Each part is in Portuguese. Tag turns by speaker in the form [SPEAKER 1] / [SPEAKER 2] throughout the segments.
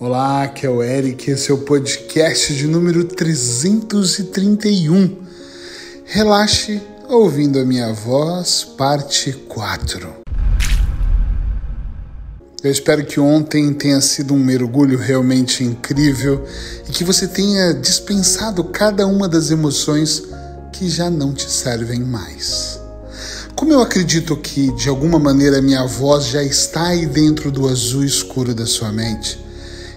[SPEAKER 1] Olá, aqui é o Eric, esse é o podcast de número 331. Relaxe ouvindo a minha voz, parte 4. Eu espero que ontem tenha sido um mergulho realmente incrível e que você tenha dispensado cada uma das emoções que já não te servem mais. Como eu acredito que de alguma maneira minha voz já está aí dentro do azul escuro da sua mente,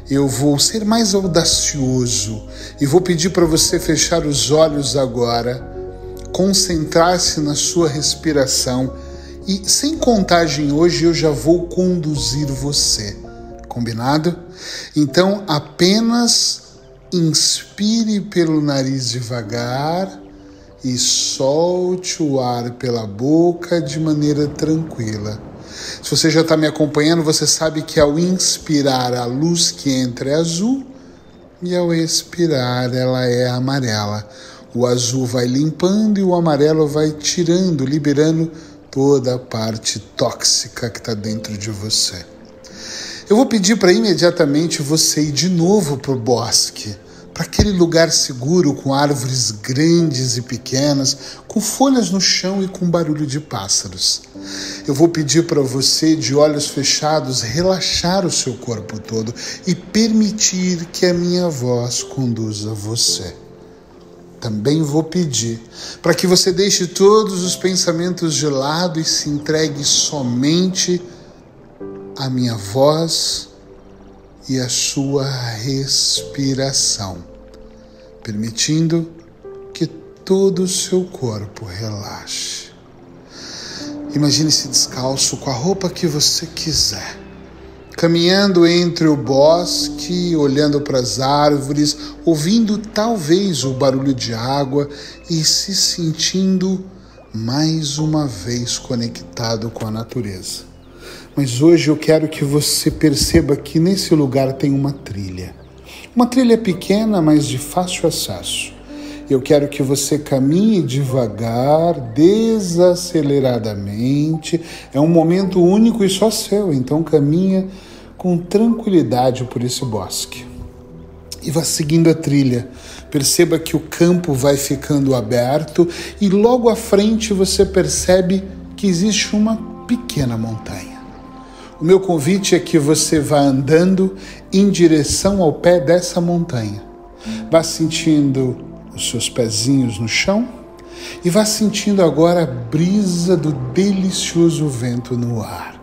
[SPEAKER 1] eu vou ser mais audacioso e vou pedir para você fechar os olhos agora, concentrar-se na sua respiração e, sem contagem hoje, eu já vou conduzir você. Combinado? Então, apenas inspire pelo nariz devagar e solte o ar pela boca de maneira tranquila. Se você já está me acompanhando, você sabe que ao inspirar a luz que entra é azul e ao expirar ela é amarela. O azul vai limpando e o amarelo vai tirando, liberando toda a parte tóxica que está dentro de você. Eu vou pedir para imediatamente você ir de novo para o bosque para aquele lugar seguro com árvores grandes e pequenas, com folhas no chão e com barulho de pássaros. Eu vou pedir para você, de olhos fechados, relaxar o seu corpo todo e permitir que a minha voz conduza você. Também vou pedir para que você deixe todos os pensamentos de lado e se entregue somente à minha voz e a sua respiração, permitindo que todo o seu corpo relaxe. Imagine-se descalço com a roupa que você quiser, caminhando entre o bosque, olhando para as árvores, ouvindo talvez o barulho de água e se sentindo mais uma vez conectado com a natureza. Mas hoje eu quero que você perceba que nesse lugar tem uma trilha. Uma trilha pequena, mas de fácil acesso. Eu quero que você caminhe devagar, desaceleradamente. É um momento único e só seu, então caminha com tranquilidade por esse bosque. E vá seguindo a trilha. Perceba que o campo vai ficando aberto e logo à frente você percebe que existe uma pequena montanha. O meu convite é que você vá andando em direção ao pé dessa montanha. Vá sentindo os seus pezinhos no chão e vá sentindo agora a brisa do delicioso vento no ar.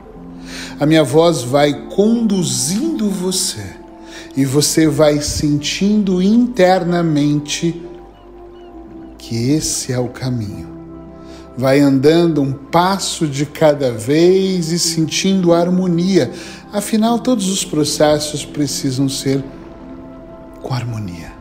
[SPEAKER 1] A minha voz vai conduzindo você e você vai sentindo internamente que esse é o caminho vai andando um passo de cada vez e sentindo a harmonia. Afinal, todos os processos precisam ser com harmonia.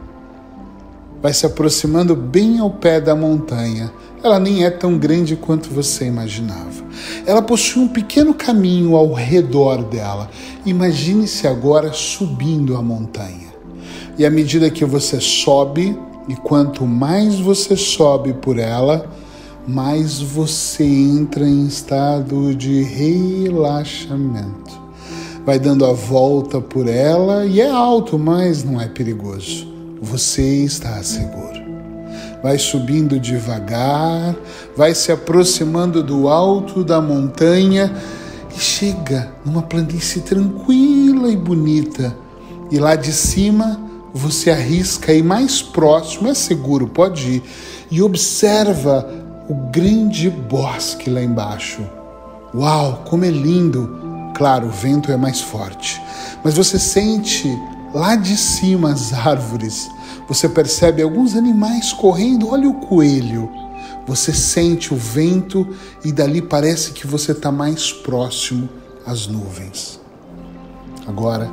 [SPEAKER 1] Vai se aproximando bem ao pé da montanha. Ela nem é tão grande quanto você imaginava. Ela possui um pequeno caminho ao redor dela. Imagine-se agora subindo a montanha. E à medida que você sobe, e quanto mais você sobe por ela, mais você entra em estado de relaxamento. Vai dando a volta por ela e é alto, mas não é perigoso. Você está seguro. Vai subindo devagar, vai se aproximando do alto da montanha e chega numa planície tranquila e bonita. E lá de cima você arrisca ir mais próximo, é seguro, pode ir, e observa o grande bosque lá embaixo. Uau, como é lindo! Claro, o vento é mais forte, mas você sente lá de cima as árvores. Você percebe alguns animais correndo. Olha o coelho. Você sente o vento e dali parece que você está mais próximo às nuvens. Agora,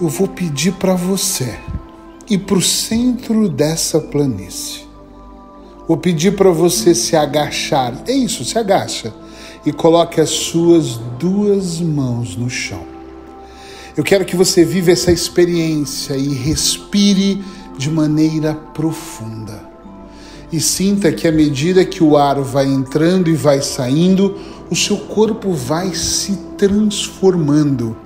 [SPEAKER 1] eu vou pedir para você ir para o centro dessa planície. Vou pedir para você se agachar. É isso, se agacha e coloque as suas duas mãos no chão. Eu quero que você viva essa experiência e respire de maneira profunda. E sinta que à medida que o ar vai entrando e vai saindo, o seu corpo vai se transformando.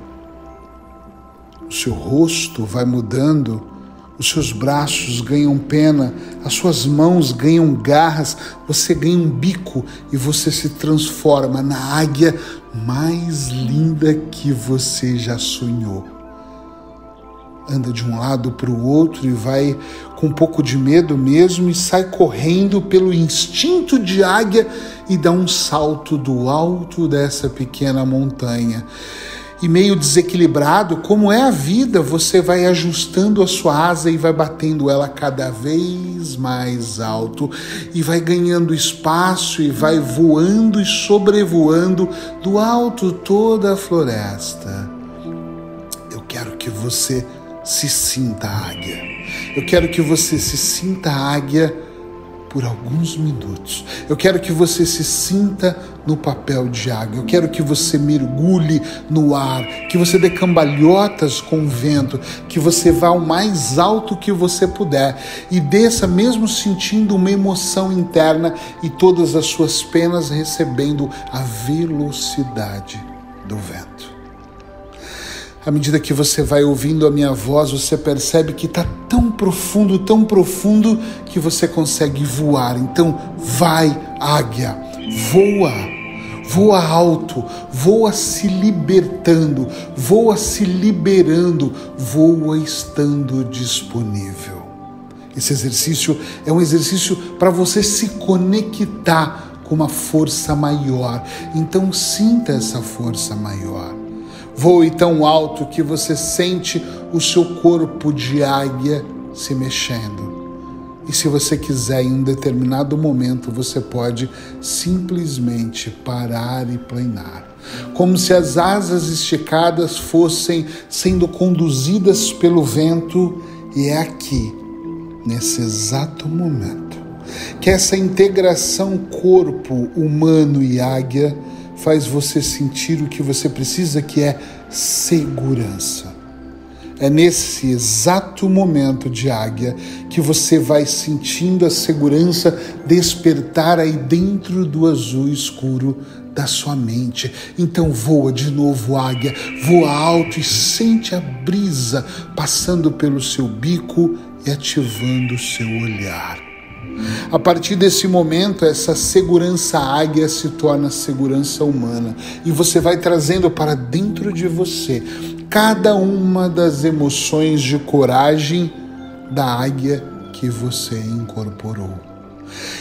[SPEAKER 1] O seu rosto vai mudando, os seus braços ganham pena, as suas mãos ganham garras, você ganha um bico e você se transforma na águia mais linda que você já sonhou. Anda de um lado para o outro e vai com um pouco de medo mesmo e sai correndo pelo instinto de águia e dá um salto do alto dessa pequena montanha e meio desequilibrado, como é a vida, você vai ajustando a sua asa e vai batendo ela cada vez mais alto e vai ganhando espaço e vai voando e sobrevoando do alto toda a floresta. Eu quero que você se sinta águia. Eu quero que você se sinta águia por alguns minutos. Eu quero que você se sinta no papel de águia. Eu quero que você mergulhe no ar, que você dê cambalhotas com o vento, que você vá o mais alto que você puder e desça mesmo sentindo uma emoção interna e todas as suas penas recebendo a velocidade do vento. À medida que você vai ouvindo a minha voz, você percebe que está tão profundo, tão profundo, que você consegue voar. Então, vai, águia, voa. Voa alto, voa se libertando, voa se liberando, voa estando disponível. Esse exercício é um exercício para você se conectar com uma força maior. Então, sinta essa força maior. Voe tão alto que você sente o seu corpo de águia se mexendo. E se você quiser, em um determinado momento, você pode simplesmente parar e planar. Como se as asas esticadas fossem sendo conduzidas pelo vento, e é aqui, nesse exato momento, que essa integração corpo humano e águia faz você sentir o que você precisa, que é segurança. É nesse exato momento de águia que você vai sentindo a segurança despertar aí dentro do azul escuro da sua mente. Então voa de novo, águia, voa alto e sente a brisa passando pelo seu bico e ativando o seu olhar. A partir desse momento, essa segurança águia se torna segurança humana e você vai trazendo para dentro de você cada uma das emoções de coragem da águia que você incorporou.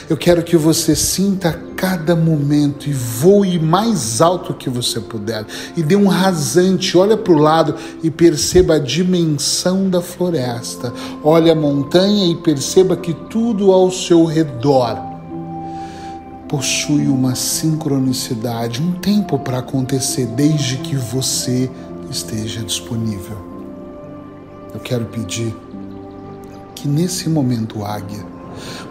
[SPEAKER 1] Eu quero que você sinta cada momento e voe mais alto que você puder e dê um rasante, olha para o lado e perceba a dimensão da floresta. Olha a montanha e perceba que tudo ao seu redor possui uma sincronicidade, um tempo para acontecer desde que você esteja disponível. Eu quero pedir que nesse momento, águia,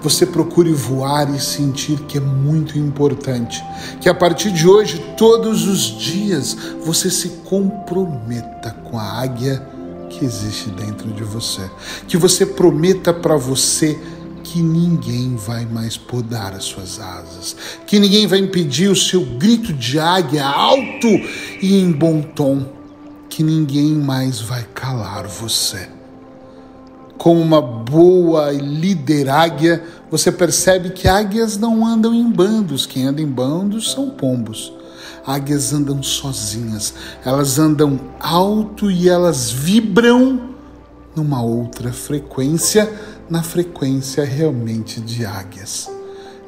[SPEAKER 1] você procure voar e sentir que é muito importante. Que a partir de hoje, todos os dias, você se comprometa com a águia que existe dentro de você. Que você prometa para você que ninguém vai mais podar as suas asas, que ninguém vai impedir o seu grito de águia alto e em bom tom, que ninguém mais vai calar você como uma boa líder águia, você percebe que águias não andam em bandos, quem anda em bandos são pombos. Águias andam sozinhas, elas andam alto e elas vibram numa outra frequência, na frequência realmente de águias.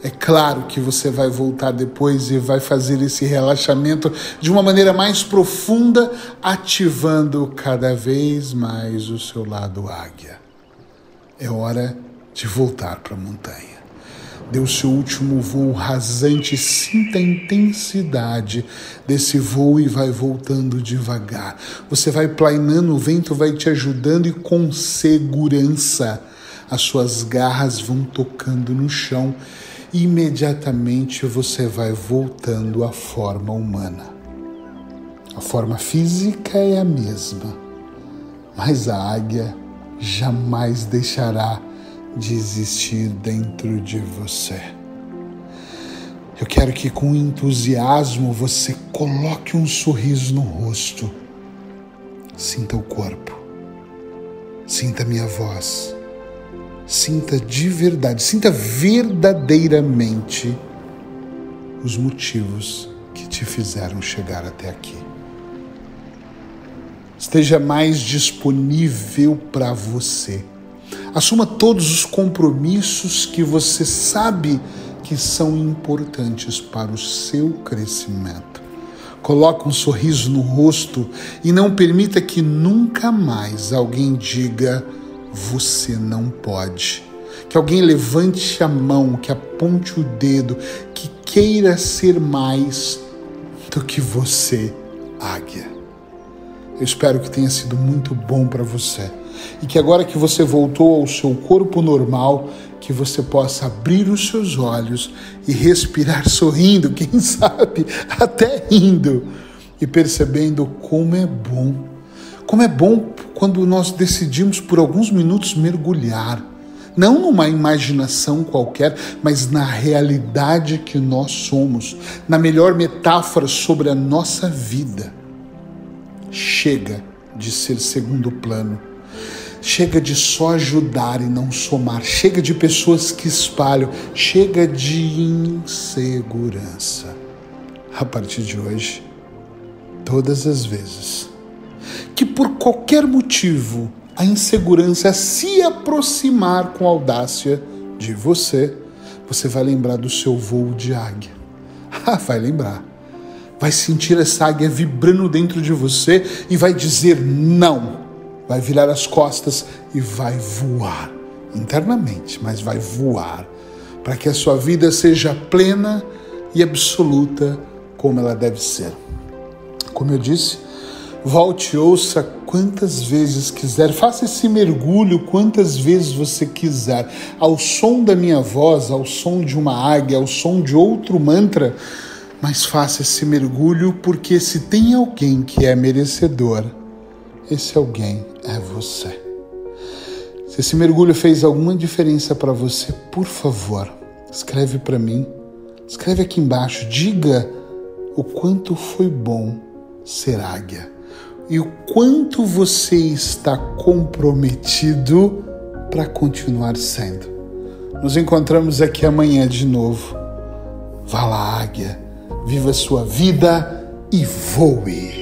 [SPEAKER 1] É claro que você vai voltar depois e vai fazer esse relaxamento de uma maneira mais profunda, ativando cada vez mais o seu lado águia. É hora de voltar para a montanha. O seu último voo rasante, sinta a intensidade desse voo e vai voltando devagar. Você vai planeando, o vento vai te ajudando e com segurança as suas garras vão tocando no chão e imediatamente você vai voltando à forma humana. A forma física é a mesma, mas a águia jamais deixará de existir dentro de você. Eu quero que com entusiasmo você coloque um sorriso no rosto. Sinta o corpo. Sinta minha voz. Sinta de verdade, sinta verdadeiramente os motivos que te fizeram chegar até aqui. Esteja mais disponível para você. Assuma todos os compromissos que você sabe que são importantes para o seu crescimento. Coloque um sorriso no rosto e não permita que nunca mais alguém diga você não pode. Que alguém levante a mão, que aponte o dedo, que queira ser mais do que você, águia. Eu espero que tenha sido muito bom para você e que agora que você voltou ao seu corpo normal, que você possa abrir os seus olhos e respirar sorrindo, quem sabe até rindo e percebendo como é bom. Como é bom quando nós decidimos por alguns minutos mergulhar não numa imaginação qualquer, mas na realidade que nós somos, na melhor metáfora sobre a nossa vida. Chega de ser segundo plano. Chega de só ajudar e não somar. Chega de pessoas que espalham. Chega de insegurança. A partir de hoje, todas as vezes que por qualquer motivo a insegurança se aproximar com audácia de você, você vai lembrar do seu voo de águia. Ah, vai lembrar. Vai sentir essa águia vibrando dentro de você e vai dizer não. Vai virar as costas e vai voar internamente, mas vai voar para que a sua vida seja plena e absoluta como ela deve ser. Como eu disse, Volte e ouça quantas vezes quiser, faça esse mergulho quantas vezes você quiser, ao som da minha voz, ao som de uma águia, ao som de outro mantra, mas faça esse mergulho porque se tem alguém que é merecedor, esse alguém é você. Se esse mergulho fez alguma diferença para você, por favor, escreve para mim, escreve aqui embaixo, diga o quanto foi bom ser águia e o quanto você está comprometido para continuar sendo. Nos encontramos aqui amanhã de novo. Vá lá, águia, viva sua vida e voe.